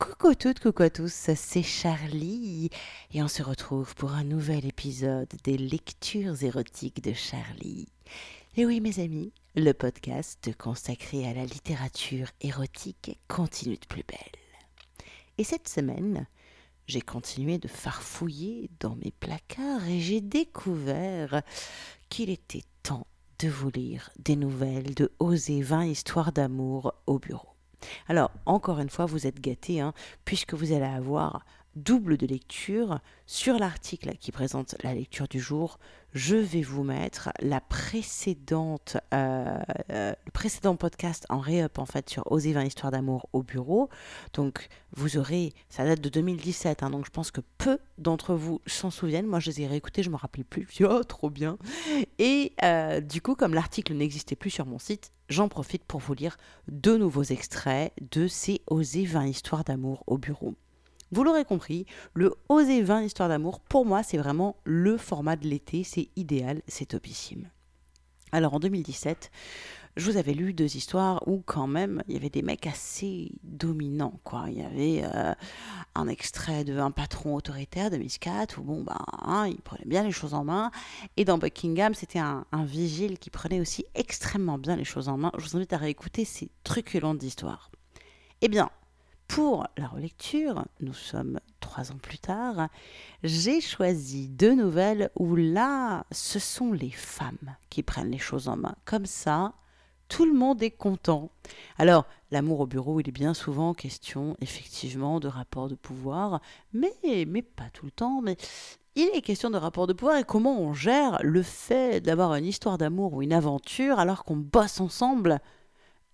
Coucou toutes, coucou à tous, c'est Charlie et on se retrouve pour un nouvel épisode des lectures érotiques de Charlie. Et oui mes amis, le podcast consacré à la littérature érotique continue de plus belle. Et cette semaine, j'ai continué de farfouiller dans mes placards et j'ai découvert qu'il était temps de vous lire des nouvelles de Oser 20 histoires d'amour au bureau. Alors, encore une fois, vous êtes gâtés, hein, puisque vous allez avoir double de lecture. Sur l'article qui présente la lecture du jour, je vais vous mettre la précédente, euh, euh, le précédent podcast en réup en fait sur Oser 20 histoires d'amour au bureau. Donc vous aurez, ça date de 2017, hein, donc je pense que peu d'entre vous s'en souviennent. Moi je les ai réécoutés, je me rappelais plus. Oh trop bien. Et euh, du coup, comme l'article n'existait plus sur mon site, j'en profite pour vous lire deux nouveaux extraits de ces Oser 20 histoires d'amour au bureau. Vous l'aurez compris, le Oser 20 histoires d'amour, pour moi, c'est vraiment le format de l'été, c'est idéal, c'est topissime. Alors en 2017, je vous avais lu deux histoires où quand même il y avait des mecs assez dominants quoi. Il y avait euh, un extrait de un patron autoritaire de Miss Cat où bon ben hein, il prenait bien les choses en main et dans Buckingham c'était un, un, vigile qui prenait aussi extrêmement bien les choses en main. Je vous invite à réécouter ces truculentes d'histoires. Eh bien pour la relecture, nous sommes trois ans plus tard, j'ai choisi deux nouvelles où là, ce sont les femmes qui prennent les choses en main. Comme ça, tout le monde est content. Alors, l'amour au bureau, il est bien souvent question, effectivement, de rapport de pouvoir, mais, mais pas tout le temps. Mais il est question de rapport de pouvoir et comment on gère le fait d'avoir une histoire d'amour ou une aventure alors qu'on bosse ensemble.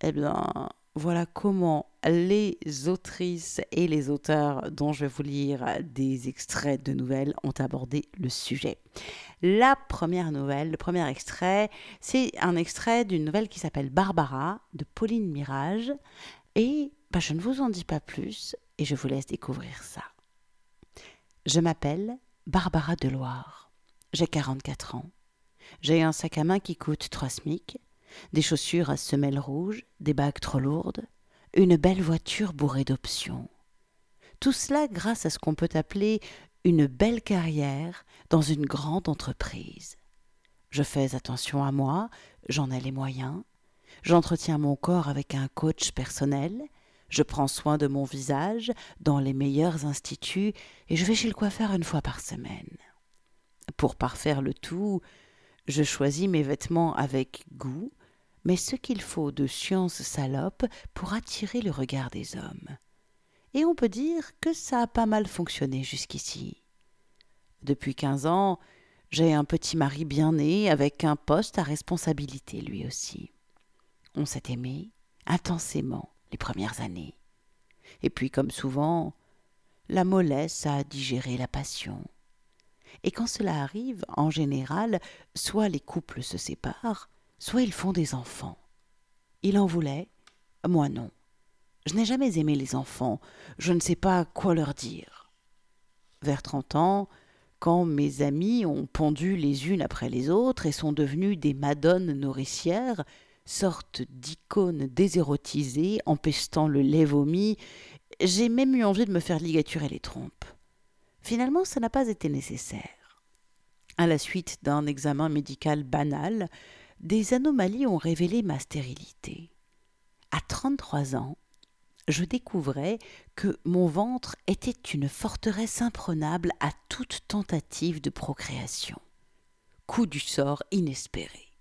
Eh bien, voilà comment les autrices et les auteurs dont je vais vous lire des extraits de nouvelles ont abordé le sujet. La première nouvelle, le premier extrait, c'est un extrait d'une nouvelle qui s'appelle Barbara de Pauline Mirage. Et bah, je ne vous en dis pas plus et je vous laisse découvrir ça. Je m'appelle Barbara Deloire. J'ai 44 ans. J'ai un sac à main qui coûte 3 SMIC des chaussures à semelles rouges, des bagues trop lourdes, une belle voiture bourrée d'options. Tout cela grâce à ce qu'on peut appeler une belle carrière dans une grande entreprise. Je fais attention à moi, j'en ai les moyens, j'entretiens mon corps avec un coach personnel, je prends soin de mon visage dans les meilleurs instituts et je vais chez le coiffeur une fois par semaine. Pour parfaire le tout, je choisis mes vêtements avec goût, mais ce qu'il faut de science salope pour attirer le regard des hommes. Et on peut dire que ça a pas mal fonctionné jusqu'ici. Depuis quinze ans, j'ai un petit mari bien né avec un poste à responsabilité lui aussi. On s'est aimé intensément les premières années. Et puis, comme souvent, la mollesse a digéré la passion. Et quand cela arrive, en général, soit les couples se séparent, soit ils font des enfants. Il en voulait, moi non. Je n'ai jamais aimé les enfants, je ne sais pas quoi leur dire. Vers trente ans, quand mes amies ont pondu les unes après les autres et sont devenues des madones nourricières, sorte d'icônes désérotisées empestant le lait vomi, j'ai même eu envie de me faire ligaturer les trompes. Finalement, ça n'a pas été nécessaire. À la suite d'un examen médical banal, des anomalies ont révélé ma stérilité. À 33 ans, je découvrais que mon ventre était une forteresse imprenable à toute tentative de procréation. Coup du sort inespéré.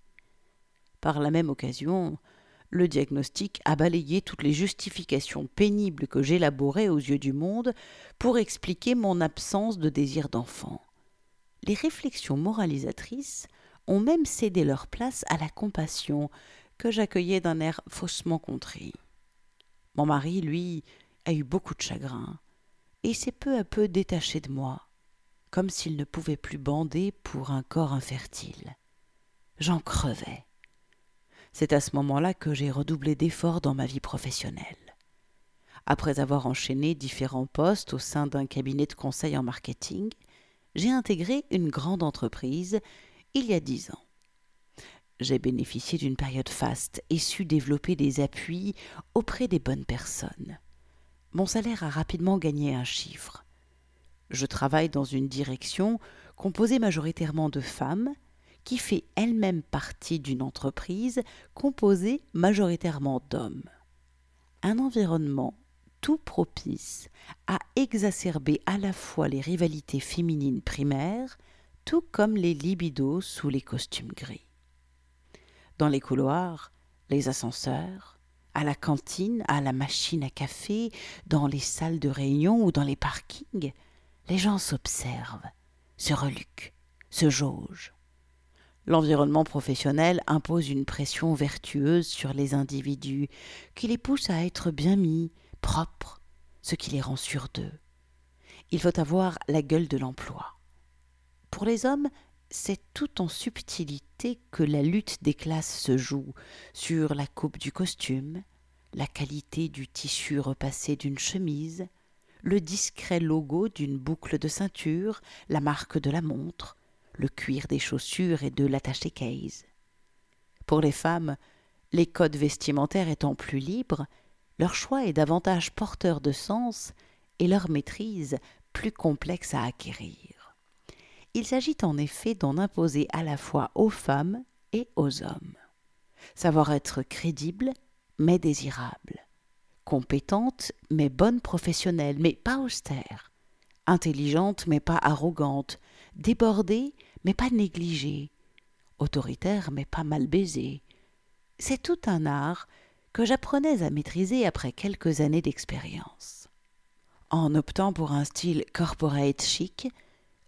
Par la même occasion, le diagnostic a balayé toutes les justifications pénibles que j'élaborais aux yeux du monde pour expliquer mon absence de désir d'enfant. Les réflexions moralisatrices ont même cédé leur place à la compassion que j'accueillais d'un air faussement contrit. Mon mari, lui, a eu beaucoup de chagrin, et s'est peu à peu détaché de moi, comme s'il ne pouvait plus bander pour un corps infertile. J'en crevais. C'est à ce moment-là que j'ai redoublé d'efforts dans ma vie professionnelle. Après avoir enchaîné différents postes au sein d'un cabinet de conseil en marketing, j'ai intégré une grande entreprise il y a dix ans. J'ai bénéficié d'une période faste et su développer des appuis auprès des bonnes personnes. mon salaire a rapidement gagné un chiffre. Je travaille dans une direction composée majoritairement de femmes, qui fait elle-même partie d'une entreprise composée majoritairement d'hommes. Un environnement tout propice à exacerber à la fois les rivalités féminines primaires, tout comme les libidos sous les costumes gris. Dans les couloirs, les ascenseurs, à la cantine, à la machine à café, dans les salles de réunion ou dans les parkings, les gens s'observent, se reluquent, se jaugent. L'environnement professionnel impose une pression vertueuse sur les individus qui les pousse à être bien mis, propres, ce qui les rend sûrs d'eux. Il faut avoir la gueule de l'emploi. Pour les hommes, c'est tout en subtilité que la lutte des classes se joue sur la coupe du costume, la qualité du tissu repassé d'une chemise, le discret logo d'une boucle de ceinture, la marque de la montre, le cuir des chaussures et de l'attaché case. Pour les femmes, les codes vestimentaires étant plus libres, leur choix est davantage porteur de sens et leur maîtrise plus complexe à acquérir. Il s'agit en effet d'en imposer à la fois aux femmes et aux hommes. Savoir être crédible, mais désirable. Compétente, mais bonne professionnelle, mais pas austère. Intelligente, mais pas arrogante. Débordée, mais pas négligée. Autoritaire, mais pas mal baisée. C'est tout un art que j'apprenais à maîtriser après quelques années d'expérience. En optant pour un style corporate chic,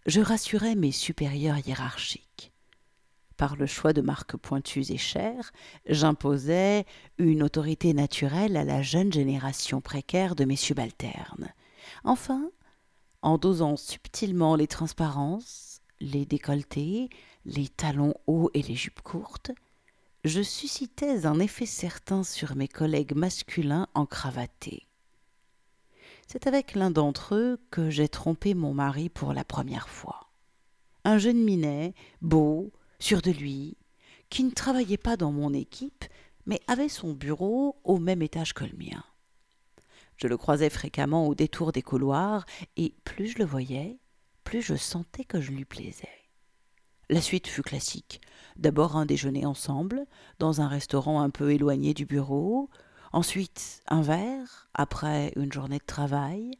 je rassurais mes supérieurs hiérarchiques. Par le choix de marques pointues et chères, j'imposais une autorité naturelle à la jeune génération précaire de mes subalternes. Enfin, en dosant subtilement les transparences, les décolletés, les talons hauts et les jupes courtes, je suscitais un effet certain sur mes collègues masculins encravatés. C'est avec l'un d'entre eux que j'ai trompé mon mari pour la première fois. Un jeune minet, beau, sûr de lui, qui ne travaillait pas dans mon équipe, mais avait son bureau au même étage que le mien. Je le croisais fréquemment au détour des couloirs, et plus je le voyais, plus je sentais que je lui plaisais. La suite fut classique. D'abord un déjeuner ensemble, dans un restaurant un peu éloigné du bureau, Ensuite, un verre, après une journée de travail,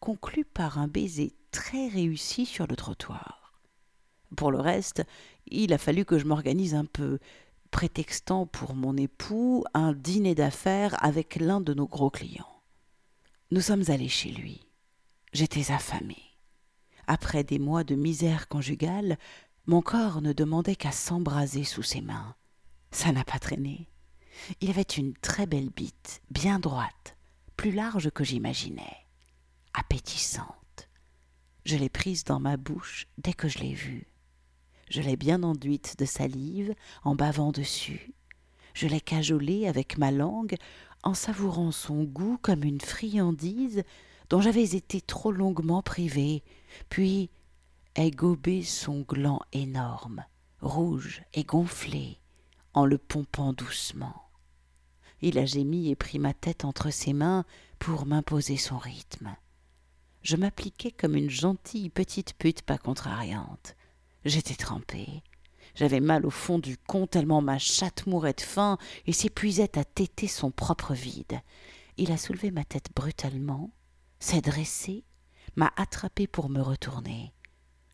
conclu par un baiser très réussi sur le trottoir. Pour le reste, il a fallu que je m'organise un peu, prétextant pour mon époux un dîner d'affaires avec l'un de nos gros clients. Nous sommes allés chez lui. J'étais affamée. Après des mois de misère conjugale, mon corps ne demandait qu'à s'embraser sous ses mains. Ça n'a pas traîné. Il avait une très belle bite, bien droite, plus large que j'imaginais, appétissante. Je l'ai prise dans ma bouche dès que je l'ai vue. Je l'ai bien enduite de salive en bavant dessus. Je l'ai cajolée avec ma langue en savourant son goût comme une friandise dont j'avais été trop longuement privée, puis ai gobé son gland énorme, rouge et gonflé, en le pompant doucement. Il a gémi et pris ma tête entre ses mains pour m'imposer son rythme. Je m'appliquais comme une gentille petite pute pas contrariante. J'étais trempée. J'avais mal au fond du con tellement ma chatte mourait de faim et s'épuisait à téter son propre vide. Il a soulevé ma tête brutalement, s'est dressé, m'a attrapé pour me retourner.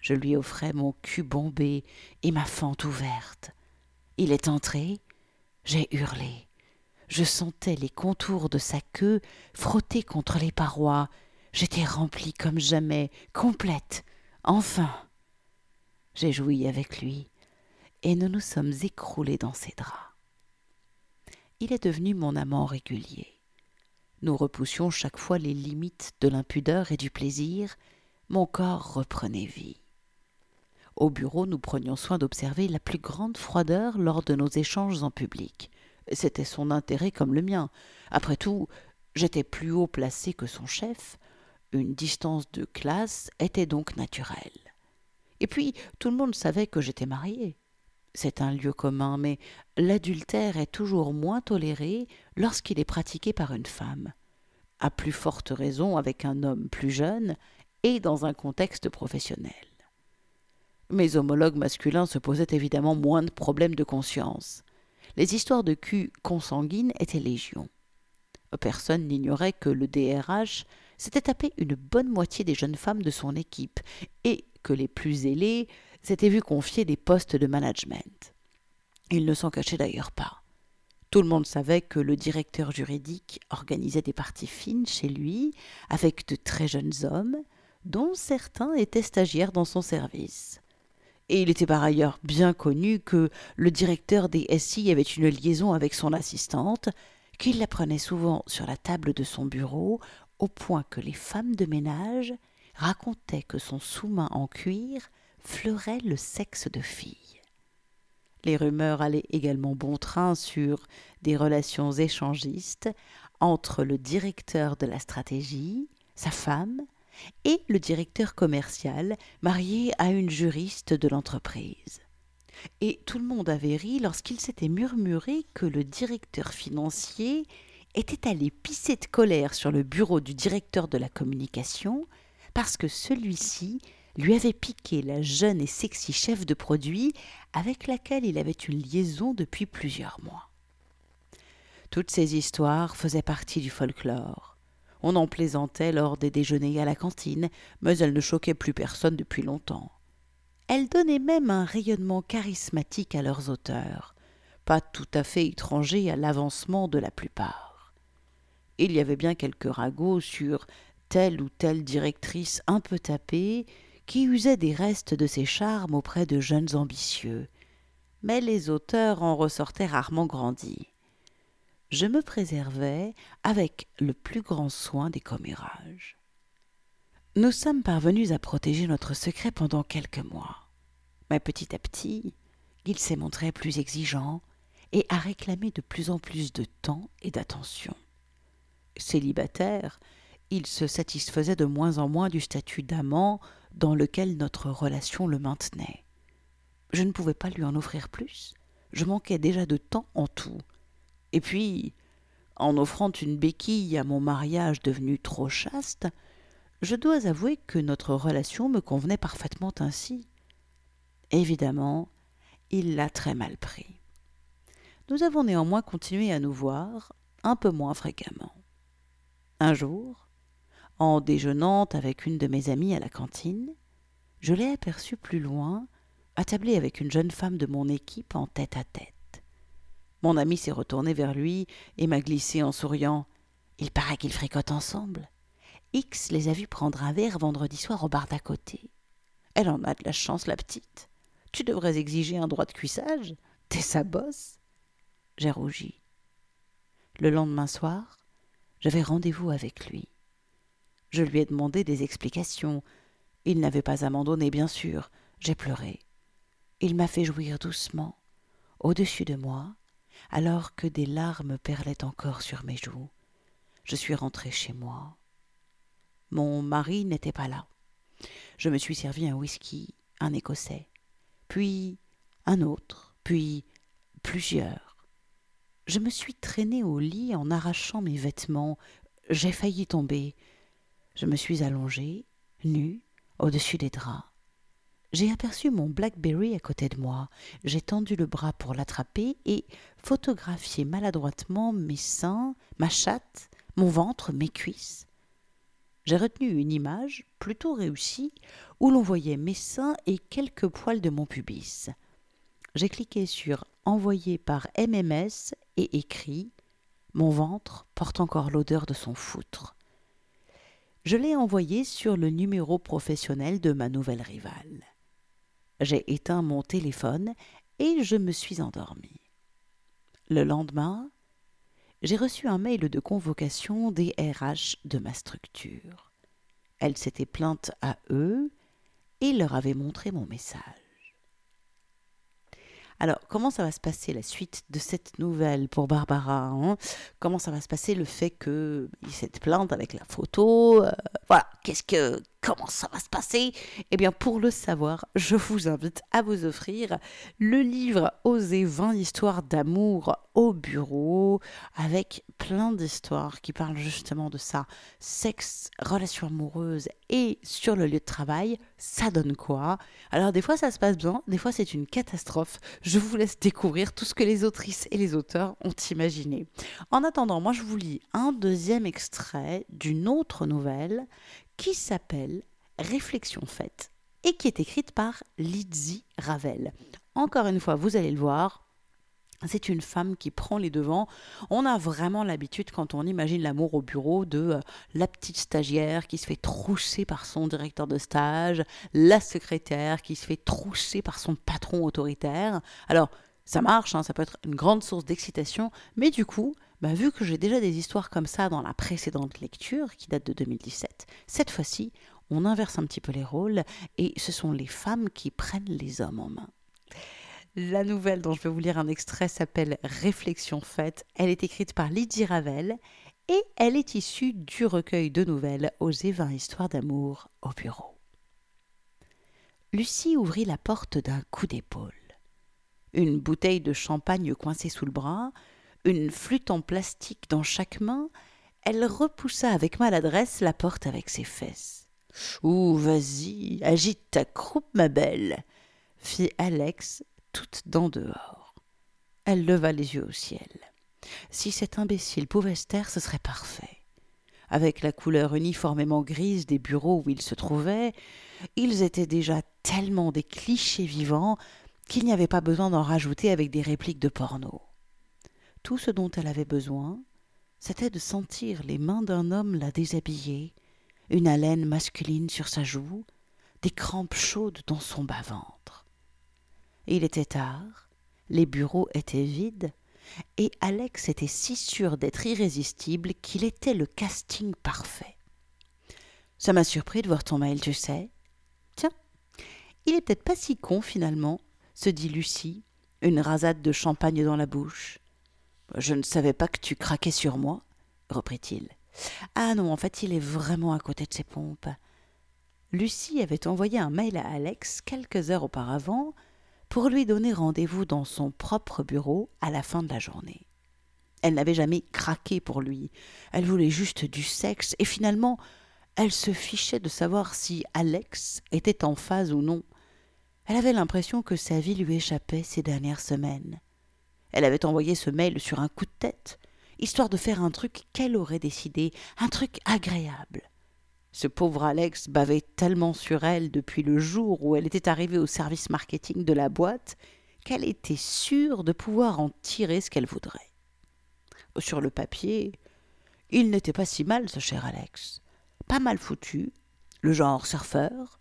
Je lui offrais mon cul bombé et ma fente ouverte. Il est entré, j'ai hurlé. Je sentais les contours de sa queue frotter contre les parois. J'étais remplie comme jamais, complète. Enfin. J'ai joui avec lui, et nous nous sommes écroulés dans ses draps. Il est devenu mon amant régulier. Nous repoussions chaque fois les limites de l'impudeur et du plaisir. Mon corps reprenait vie. Au bureau, nous prenions soin d'observer la plus grande froideur lors de nos échanges en public. C'était son intérêt comme le mien. Après tout, j'étais plus haut placé que son chef. Une distance de classe était donc naturelle. Et puis, tout le monde savait que j'étais marié. C'est un lieu commun, mais l'adultère est toujours moins toléré lorsqu'il est pratiqué par une femme. à plus forte raison avec un homme plus jeune et dans un contexte professionnel. Mes homologues masculins se posaient évidemment moins de problèmes de conscience. Les histoires de cul consanguines étaient légion. Personne n'ignorait que le DRH s'était tapé une bonne moitié des jeunes femmes de son équipe et que les plus ailées s'étaient vues confier des postes de management. Il ne s'en cachait d'ailleurs pas. Tout le monde savait que le directeur juridique organisait des parties fines chez lui avec de très jeunes hommes, dont certains étaient stagiaires dans son service. Et il était par ailleurs bien connu que le directeur des SI avait une liaison avec son assistante, qu'il la prenait souvent sur la table de son bureau, au point que les femmes de ménage racontaient que son sous-main en cuir fleurait le sexe de fille. Les rumeurs allaient également bon train sur des relations échangistes entre le directeur de la stratégie, sa femme, et le directeur commercial, marié à une juriste de l'entreprise. Et tout le monde avait ri lorsqu'il s'était murmuré que le directeur financier était allé pisser de colère sur le bureau du directeur de la communication parce que celui-ci lui avait piqué la jeune et sexy chef de produit avec laquelle il avait une liaison depuis plusieurs mois. Toutes ces histoires faisaient partie du folklore. On en plaisantait lors des déjeuners à la cantine, mais elles ne choquaient plus personne depuis longtemps. Elles donnaient même un rayonnement charismatique à leurs auteurs, pas tout à fait étrangers à l'avancement de la plupart. Il y avait bien quelques ragots sur telle ou telle directrice un peu tapée qui usait des restes de ses charmes auprès de jeunes ambitieux, mais les auteurs en ressortaient rarement grandis je me préservais avec le plus grand soin des commérages. Nous sommes parvenus à protéger notre secret pendant quelques mois. Mais petit à petit, il s'est montré plus exigeant et a réclamé de plus en plus de temps et d'attention. Célibataire, il se satisfaisait de moins en moins du statut d'amant dans lequel notre relation le maintenait. Je ne pouvais pas lui en offrir plus. Je manquais déjà de temps en tout, et puis, en offrant une béquille à mon mariage devenu trop chaste, je dois avouer que notre relation me convenait parfaitement ainsi. Évidemment, il l'a très mal pris. Nous avons néanmoins continué à nous voir, un peu moins fréquemment. Un jour, en déjeunant avec une de mes amies à la cantine, je l'ai aperçu plus loin, attablé avec une jeune femme de mon équipe en tête à tête. Mon ami s'est retourné vers lui et m'a glissé en souriant. Il paraît qu'ils fricotent ensemble. X les a vus prendre un verre vendredi soir au bar d'à côté. Elle en a de la chance, la petite. Tu devrais exiger un droit de cuissage. T'es sa bosse. J'ai rougi. Le lendemain soir, j'avais rendez-vous avec lui. Je lui ai demandé des explications. Il n'avait pas à m'en donner, bien sûr. J'ai pleuré. Il m'a fait jouir doucement, au-dessus de moi, alors que des larmes perlaient encore sur mes joues. Je suis rentrée chez moi. Mon mari n'était pas là. Je me suis servi un whisky, un écossais, puis un autre, puis plusieurs. Je me suis traînée au lit en arrachant mes vêtements. J'ai failli tomber. Je me suis allongée, nue, au-dessus des draps. J'ai aperçu mon Blackberry à côté de moi. J'ai tendu le bras pour l'attraper et photographié maladroitement mes seins, ma chatte, mon ventre, mes cuisses. J'ai retenu une image, plutôt réussie, où l'on voyait mes seins et quelques poils de mon pubis. J'ai cliqué sur Envoyer par MMS et écrit Mon ventre porte encore l'odeur de son foutre. Je l'ai envoyé sur le numéro professionnel de ma nouvelle rivale. J'ai éteint mon téléphone et je me suis endormie. Le lendemain, j'ai reçu un mail de convocation des RH de ma structure. Elle s'était plainte à eux et leur avait montré mon message. Alors, comment ça va se passer la suite de cette nouvelle pour Barbara hein? Comment ça va se passer le fait qu'il cette plainte avec la photo? Euh, Voilà, qu'est-ce que comment ça va se passer Eh bien, pour le savoir, je vous invite à vous offrir le livre Oser 20 histoires d'amour au bureau, avec plein d'histoires qui parlent justement de ça. Sexe, relations amoureuses et sur le lieu de travail, ça donne quoi? Alors, des fois, ça se passe bien, des fois, c'est une catastrophe. Je vous laisse découvrir tout ce que les autrices et les auteurs ont imaginé. En attendant, moi, je vous lis un deuxième extrait d'une autre nouvelle qui s'appelle Réflexion faite et qui est écrite par Lizzie Ravel. Encore une fois, vous allez le voir, c'est une femme qui prend les devants. On a vraiment l'habitude, quand on imagine l'amour au bureau, de euh, la petite stagiaire qui se fait trousser par son directeur de stage, la secrétaire qui se fait trousser par son patron autoritaire. Alors, ça marche, hein, ça peut être une grande source d'excitation, mais du coup, bah, vu que j'ai déjà des histoires comme ça dans la précédente lecture, qui date de 2017, cette fois-ci, on inverse un petit peu les rôles et ce sont les femmes qui prennent les hommes en main. La nouvelle dont je vais vous lire un extrait s'appelle Réflexion faite. Elle est écrite par Lydie Ravel et elle est issue du recueil de nouvelles Oser 20 histoires d'amour au bureau. Lucie ouvrit la porte d'un coup d'épaule. Une bouteille de champagne coincée sous le bras, une flûte en plastique dans chaque main, elle repoussa avec maladresse la porte avec ses fesses. Ouh, vas-y, agite ta croupe, ma belle, fit Alex, toute dents dehors. Elle leva les yeux au ciel. Si cet imbécile pouvait se taire, ce serait parfait. Avec la couleur uniformément grise des bureaux où ils se trouvaient, ils étaient déjà tellement des clichés vivants qu'il n'y avait pas besoin d'en rajouter avec des répliques de porno. Tout ce dont elle avait besoin, c'était de sentir les mains d'un homme la déshabiller, une haleine masculine sur sa joue, des crampes chaudes dans son bas-ventre. Il était tard, les bureaux étaient vides, et Alex était si sûr d'être irrésistible qu'il était le casting parfait. Ça m'a surpris de voir ton mail, tu sais. Tiens, il est peut-être pas si con finalement, se dit Lucie, une rasade de champagne dans la bouche. Je ne savais pas que tu craquais sur moi, reprit-il. Ah non, en fait, il est vraiment à côté de ses pompes. Lucie avait envoyé un mail à Alex quelques heures auparavant pour lui donner rendez-vous dans son propre bureau à la fin de la journée. Elle n'avait jamais craqué pour lui, elle voulait juste du sexe, et finalement elle se fichait de savoir si Alex était en phase ou non. Elle avait l'impression que sa vie lui échappait ces dernières semaines. Elle avait envoyé ce mail sur un coup de tête, histoire de faire un truc qu'elle aurait décidé, un truc agréable. Ce pauvre Alex bavait tellement sur elle depuis le jour où elle était arrivée au service marketing de la boîte qu'elle était sûre de pouvoir en tirer ce qu'elle voudrait. Sur le papier, il n'était pas si mal, ce cher Alex. Pas mal foutu, le genre surfeur.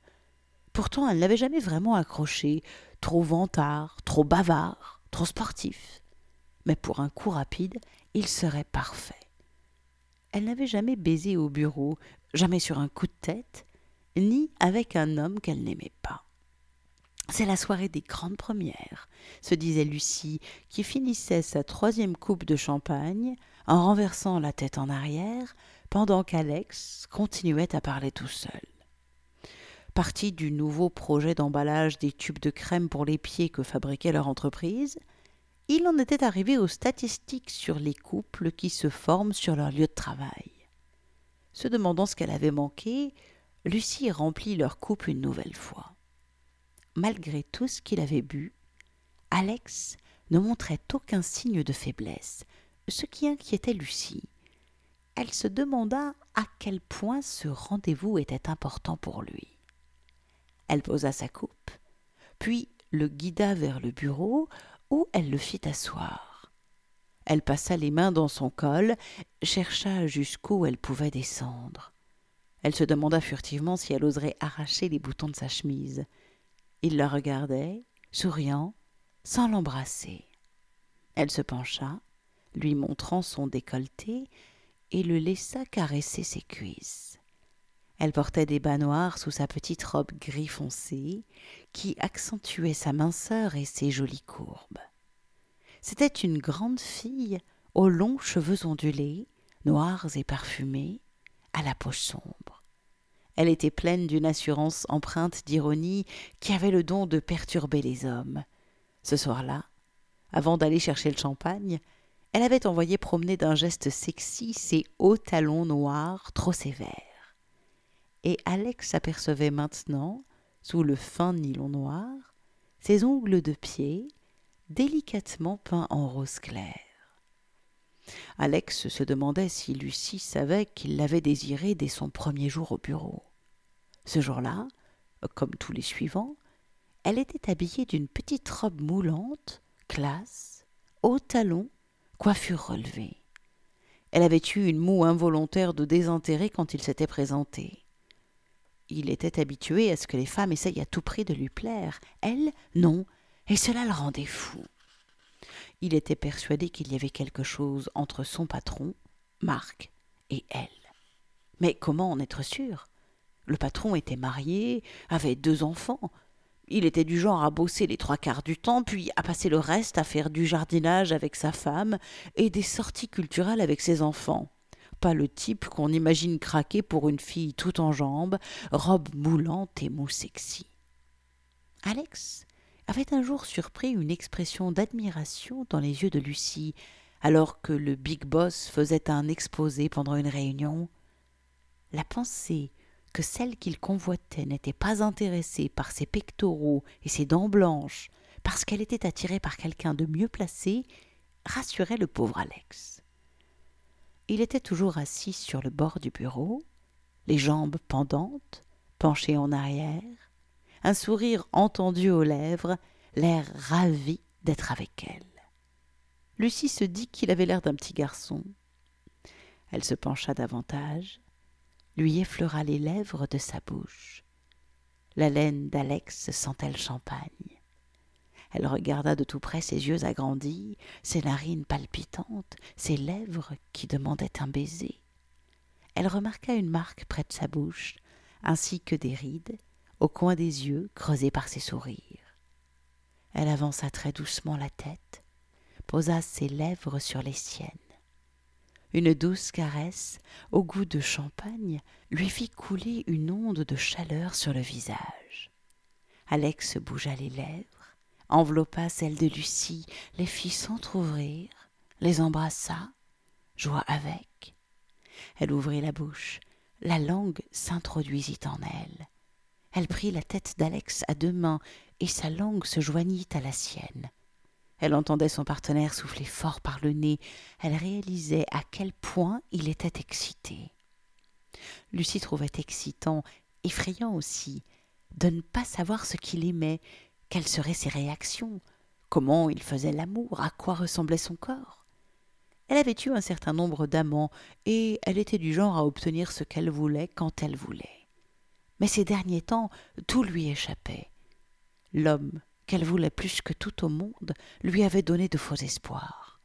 Pourtant, elle n'avait jamais vraiment accroché, trop vantard, trop bavard, trop sportif mais pour un coup rapide, il serait parfait. Elle n'avait jamais baisé au bureau, jamais sur un coup de tête, ni avec un homme qu'elle n'aimait pas. C'est la soirée des grandes premières, se disait Lucie, qui finissait sa troisième coupe de champagne en renversant la tête en arrière, pendant qu'Alex continuait à parler tout seul. Parti du nouveau projet d'emballage des tubes de crème pour les pieds que fabriquait leur entreprise, il en était arrivé aux statistiques sur les couples qui se forment sur leur lieu de travail. Se demandant ce qu'elle avait manqué, Lucie remplit leur couple une nouvelle fois. Malgré tout ce qu'il avait bu, Alex ne montrait aucun signe de faiblesse, ce qui inquiétait Lucie. Elle se demanda à quel point ce rendez-vous était important pour lui. Elle posa sa coupe, puis le guida vers le bureau où elle le fit asseoir. Elle passa les mains dans son col, chercha jusqu'où elle pouvait descendre. Elle se demanda furtivement si elle oserait arracher les boutons de sa chemise. Il la regardait, souriant, sans l'embrasser. Elle se pencha, lui montrant son décolleté, et le laissa caresser ses cuisses. Elle portait des bas noirs sous sa petite robe gris foncé, qui accentuait sa minceur et ses jolies courbes. C'était une grande fille aux longs cheveux ondulés, noirs et parfumés, à la peau sombre. Elle était pleine d'une assurance empreinte d'ironie qui avait le don de perturber les hommes. Ce soir-là, avant d'aller chercher le champagne, elle avait envoyé promener d'un geste sexy ses hauts talons noirs trop sévères. Et Alex apercevait maintenant, sous le fin nylon noir, ses ongles de pied, délicatement peints en rose clair. Alex se demandait si Lucie savait qu'il l'avait désirée dès son premier jour au bureau. Ce jour-là, comme tous les suivants, elle était habillée d'une petite robe moulante, classe, hauts talons, coiffure relevée. Elle avait eu une moue involontaire de désintérêt quand il s'était présenté. Il était habitué à ce que les femmes essayent à tout prix de lui plaire. Elle, non, et cela le rendait fou. Il était persuadé qu'il y avait quelque chose entre son patron, Marc, et elle. Mais comment en être sûr? Le patron était marié, avait deux enfants. Il était du genre à bosser les trois quarts du temps, puis à passer le reste à faire du jardinage avec sa femme et des sorties culturelles avec ses enfants. Pas le type qu'on imagine craquer pour une fille tout en jambes, robe moulante et mou sexy. Alex avait un jour surpris une expression d'admiration dans les yeux de Lucie, alors que le big boss faisait un exposé pendant une réunion. La pensée que celle qu'il convoitait n'était pas intéressée par ses pectoraux et ses dents blanches, parce qu'elle était attirée par quelqu'un de mieux placé, rassurait le pauvre Alex. Il était toujours assis sur le bord du bureau, les jambes pendantes, penché en arrière, un sourire entendu aux lèvres, l'air ravi d'être avec elle. Lucie se dit qu'il avait l'air d'un petit garçon. Elle se pencha davantage, lui effleura les lèvres de sa bouche. La laine d'Alex sentait le champagne. Elle regarda de tout près ses yeux agrandis, ses narines palpitantes, ses lèvres qui demandaient un baiser. Elle remarqua une marque près de sa bouche, ainsi que des rides, au coin des yeux creusés par ses sourires. Elle avança très doucement la tête, posa ses lèvres sur les siennes. Une douce caresse, au goût de champagne, lui fit couler une onde de chaleur sur le visage. Alex bougea les lèvres, enveloppa celles de Lucie, les fit s'entr'ouvrir, les embrassa, joua avec. Elle ouvrit la bouche, la langue s'introduisit en elle. Elle prit la tête d'Alex à deux mains et sa langue se joignit à la sienne. Elle entendait son partenaire souffler fort par le nez. Elle réalisait à quel point il était excité. Lucie trouvait excitant, effrayant aussi, de ne pas savoir ce qu'il aimait, quelles seraient ses réactions, comment il faisait l'amour, à quoi ressemblait son corps? Elle avait eu un certain nombre d'amants, et elle était du genre à obtenir ce qu'elle voulait quand elle voulait mais ces derniers temps tout lui échappait. L'homme qu'elle voulait plus que tout au monde lui avait donné de faux espoirs.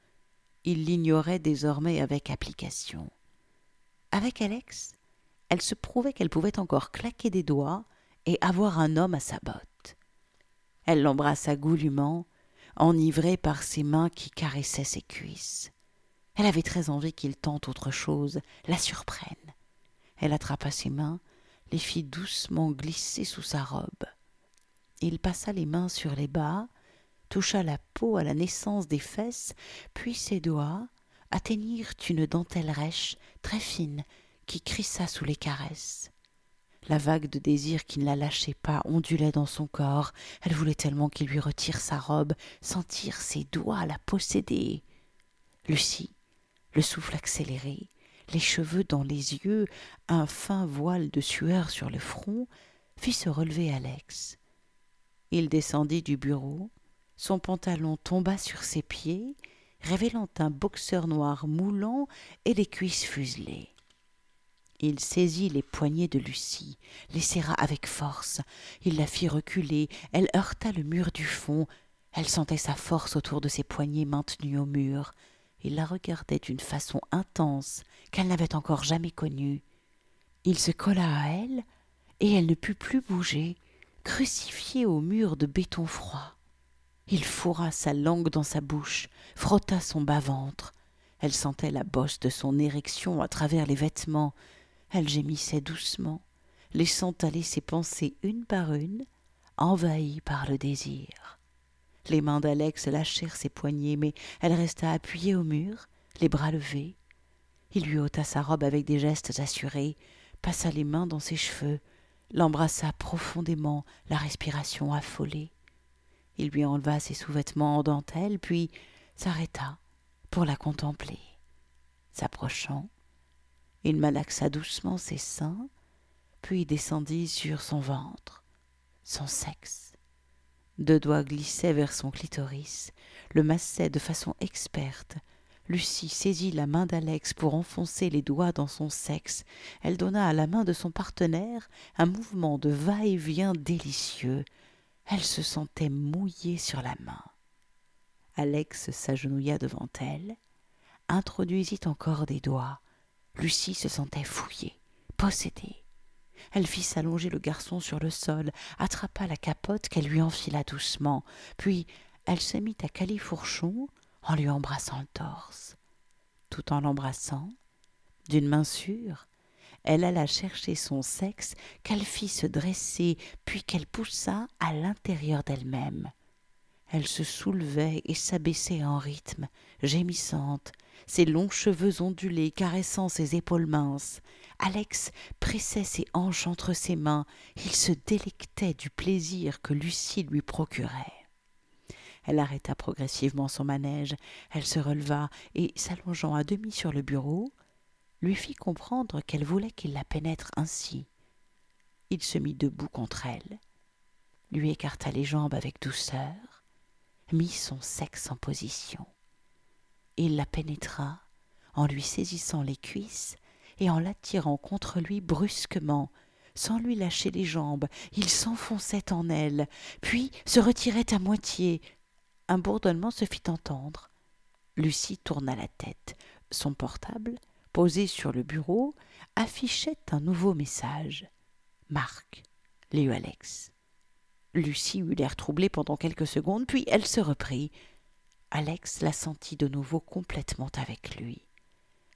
Il l'ignorait désormais avec application. Avec Alex, elle se prouvait qu'elle pouvait encore claquer des doigts et avoir un homme à sa botte. Elle l'embrassa goulûment, enivrée par ses mains qui caressaient ses cuisses. Elle avait très envie qu'il tente autre chose, la surprenne. Elle attrapa ses mains, les fit doucement glisser sous sa robe. Il passa les mains sur les bas, toucha la peau à la naissance des fesses, puis ses doigts atteignirent une dentelle rêche, très fine, qui crissa sous les caresses. La vague de désir qui ne la lâchait pas ondulait dans son corps. Elle voulait tellement qu'il lui retire sa robe, sentir ses doigts la posséder. Lucie, le souffle accéléré, les cheveux dans les yeux, un fin voile de sueur sur le front, fit se relever Alex. Il descendit du bureau, son pantalon tomba sur ses pieds, révélant un boxeur noir moulant et les cuisses fuselées. Il saisit les poignets de Lucie, les serra avec force, il la fit reculer, elle heurta le mur du fond, elle sentait sa force autour de ses poignets maintenus au mur. Il la regardait d'une façon intense qu'elle n'avait encore jamais connue. Il se colla à elle, et elle ne put plus bouger, crucifiée au mur de béton froid. Il fourra sa langue dans sa bouche, frotta son bas-ventre. Elle sentait la bosse de son érection à travers les vêtements. Elle gémissait doucement. laissant aller ses pensées une par une, envahies par le désir. Les mains d'Alex lâchèrent ses poignets, mais elle resta appuyée au mur, les bras levés. Il lui ôta sa robe avec des gestes assurés, passa les mains dans ses cheveux, l'embrassa profondément, la respiration affolée. Il lui enleva ses sous-vêtements en dentelle, puis s'arrêta pour la contempler. S'approchant, il malaxa doucement ses seins, puis descendit sur son ventre, son sexe. Deux doigts glissaient vers son clitoris, le massaient de façon experte. Lucie saisit la main d'Alex pour enfoncer les doigts dans son sexe. Elle donna à la main de son partenaire un mouvement de va-et-vient délicieux. Elle se sentait mouillée sur la main. Alex s'agenouilla devant elle, introduisit encore des doigts. Lucie se sentait fouillée, possédée. Elle fit s'allonger le garçon sur le sol, attrapa la capote qu'elle lui enfila doucement, puis elle se mit à califourchon en lui embrassant le torse. Tout en l'embrassant, d'une main sûre, elle alla chercher son sexe qu'elle fit se dresser, puis qu'elle poussa à l'intérieur d'elle-même. Elle se soulevait et s'abaissait en rythme, gémissante, ses longs cheveux ondulés caressant ses épaules minces. Alex pressait ses hanches entre ses mains, il se délectait du plaisir que Lucie lui procurait. Elle arrêta progressivement son manège, elle se releva et, s'allongeant à demi sur le bureau, lui fit comprendre qu'elle voulait qu'il la pénètre ainsi. Il se mit debout contre elle, lui écarta les jambes avec douceur, mit son sexe en position. Il la pénétra en lui saisissant les cuisses et en l'attirant contre lui brusquement, sans lui lâcher les jambes, il s'enfonçait en elle, puis se retirait à moitié. Un bourdonnement se fit entendre. Lucie tourna la tête. Son portable posé sur le bureau, affichait un nouveau message. Marc, Léo Alex. Lucie eut l'air troublée pendant quelques secondes, puis elle se reprit. Alex la sentit de nouveau complètement avec lui.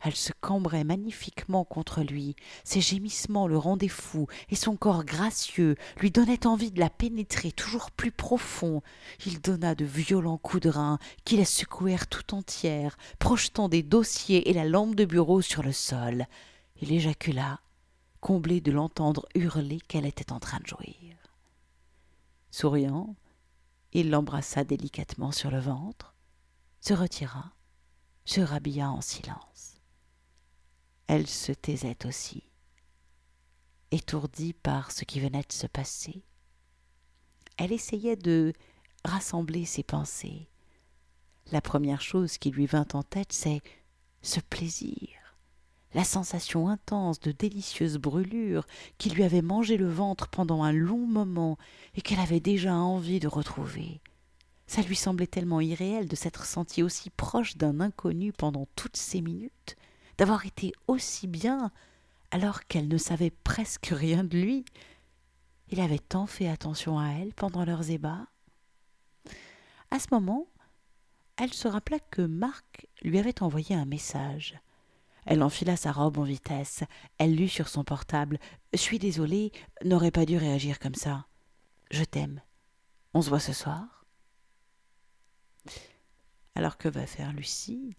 Elle se cambrait magnifiquement contre lui, ses gémissements le rendaient fou, et son corps gracieux lui donnait envie de la pénétrer toujours plus profond. Il donna de violents coups de rein qui la secouèrent tout entière, projetant des dossiers et la lampe de bureau sur le sol. Il éjacula, comblé de l'entendre hurler qu'elle était en train de jouir. Souriant, il l'embrassa délicatement sur le ventre, se retira, se rhabilla en silence elle se taisait aussi, étourdie par ce qui venait de se passer. Elle essayait de rassembler ses pensées. La première chose qui lui vint en tête, c'est ce plaisir, la sensation intense de délicieuse brûlure qui lui avait mangé le ventre pendant un long moment et qu'elle avait déjà envie de retrouver. Ça lui semblait tellement irréel de s'être sentie aussi proche d'un inconnu pendant toutes ces minutes d'avoir été aussi bien alors qu'elle ne savait presque rien de lui. Il avait tant fait attention à elle pendant leurs ébats. À ce moment, elle se rappela que Marc lui avait envoyé un message. Elle enfila sa robe en vitesse. Elle lut sur son portable. Suis désolée, n'aurais pas dû réagir comme ça. Je t'aime. On se voit ce soir. Alors que va faire Lucie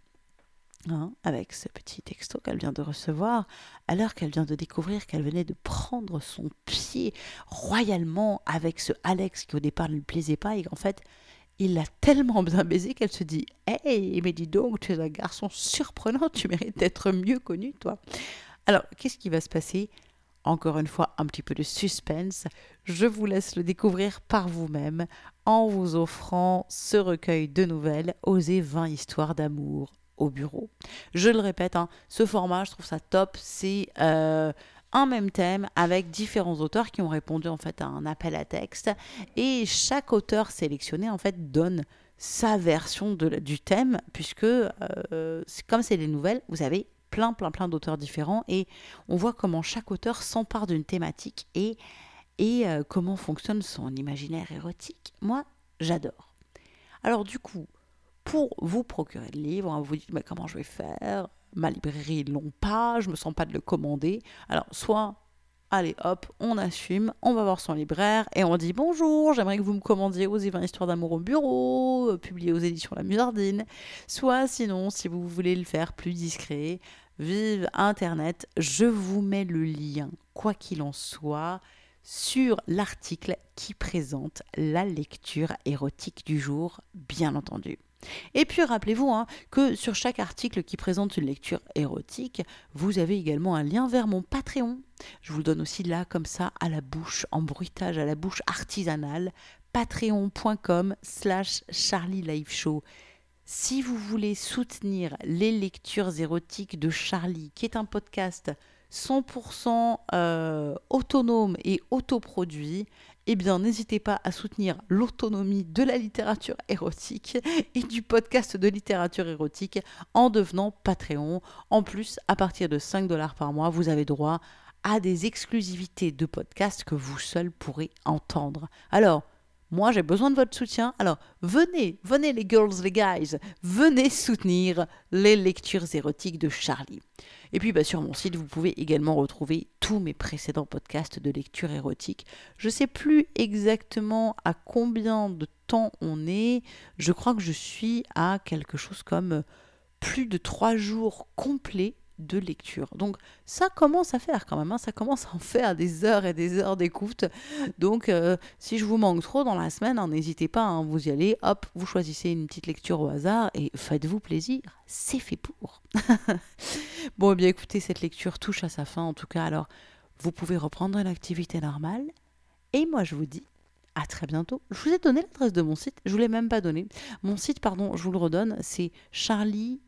Hein, avec ce petit texto qu'elle vient de recevoir, alors qu'elle vient de découvrir qu'elle venait de prendre son pied royalement avec ce Alex qui au départ ne lui plaisait pas et qu'en fait il l'a tellement bien baisé qu'elle se dit Hey, mais dis donc, tu es un garçon surprenant, tu mérites d'être mieux connu, toi. Alors, qu'est-ce qui va se passer? Encore une fois, un petit peu de suspense. Je vous laisse le découvrir par vous-même en vous offrant ce recueil de nouvelles, Oser 20 histoires d'amour au bureau. Je le répète, hein, ce format, je trouve ça top. C'est euh, un même thème avec différents auteurs qui ont répondu en fait à un appel à texte et chaque auteur sélectionné en fait donne sa version du thème puisque euh, comme c'est des nouvelles, vous avez plein plein plein d'auteurs différents et on voit comment chaque auteur s'empare d'une thématique et, et euh, comment fonctionne son imaginaire érotique. Moi, j'adore. Alors du coup, pour vous procurer le livre. Hein, vous dites, mais comment je vais faire? Ma librairie, ils l'ont pas, je me sens pas de le commander. Alors, soit allez hop, on assume, on va voir son libraire et on dit bonjour, j'aimerais que vous me commandiez aux 20 histoires d'amour au bureau, euh, publié aux éditions La Musardine. Soit sinon, si vous voulez le faire plus discret, vive Internet, je vous mets le lien, quoi qu'il en soit, sur l'article qui présente la lecture érotique du jour, bien entendu. Et puis rappelez-vous hein, que sur chaque article qui présente une lecture érotique, vous avez également un lien vers mon Patreon. Je vous le donne aussi là comme ça à la bouche, en bruitage, à la bouche artisanale, patreon.com slash Charlie Live Show. Si vous voulez soutenir les lectures érotiques de Charlie, qui est un podcast 100% euh, autonome et autoproduit, eh bien n'hésitez pas à soutenir l'autonomie de la littérature érotique et du podcast de littérature érotique en devenant Patreon. En plus, à partir de 5 dollars par mois, vous avez droit à des exclusivités de podcasts que vous seul pourrez entendre. Alors, moi, j'ai besoin de votre soutien. Alors, venez, venez les girls, les guys, venez soutenir les lectures érotiques de Charlie. Et puis, bah, sur mon site, vous pouvez également retrouver tous mes précédents podcasts de lecture érotique. Je ne sais plus exactement à combien de temps on est. Je crois que je suis à quelque chose comme plus de trois jours complets de lecture. Donc ça commence à faire quand même, hein. ça commence à en faire des heures et des heures d'écoute. Donc euh, si je vous manque trop dans la semaine, hein, n'hésitez pas, hein, vous y allez, hop, vous choisissez une petite lecture au hasard et faites-vous plaisir, c'est fait pour. bon, eh bien écoutez, cette lecture touche à sa fin en tout cas, alors vous pouvez reprendre une activité normale. Et moi je vous dis à très bientôt. Je vous ai donné l'adresse de mon site, je vous l'ai même pas donné. Mon site, pardon, je vous le redonne, c'est charlie-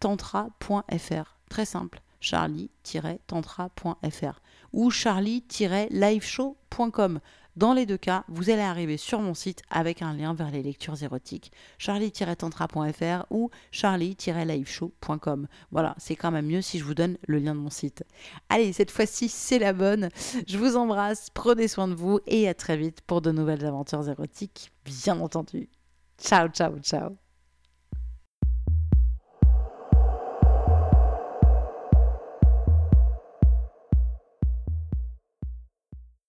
tantra.fr. Très simple, charlie-tantra.fr ou charlie-liveshow.com. Dans les deux cas, vous allez arriver sur mon site avec un lien vers les lectures érotiques. charlie-tantra.fr ou charlie-liveshow.com. Voilà, c'est quand même mieux si je vous donne le lien de mon site. Allez, cette fois-ci, c'est la bonne. Je vous embrasse, prenez soin de vous et à très vite pour de nouvelles aventures érotiques, bien entendu. Ciao, ciao, ciao.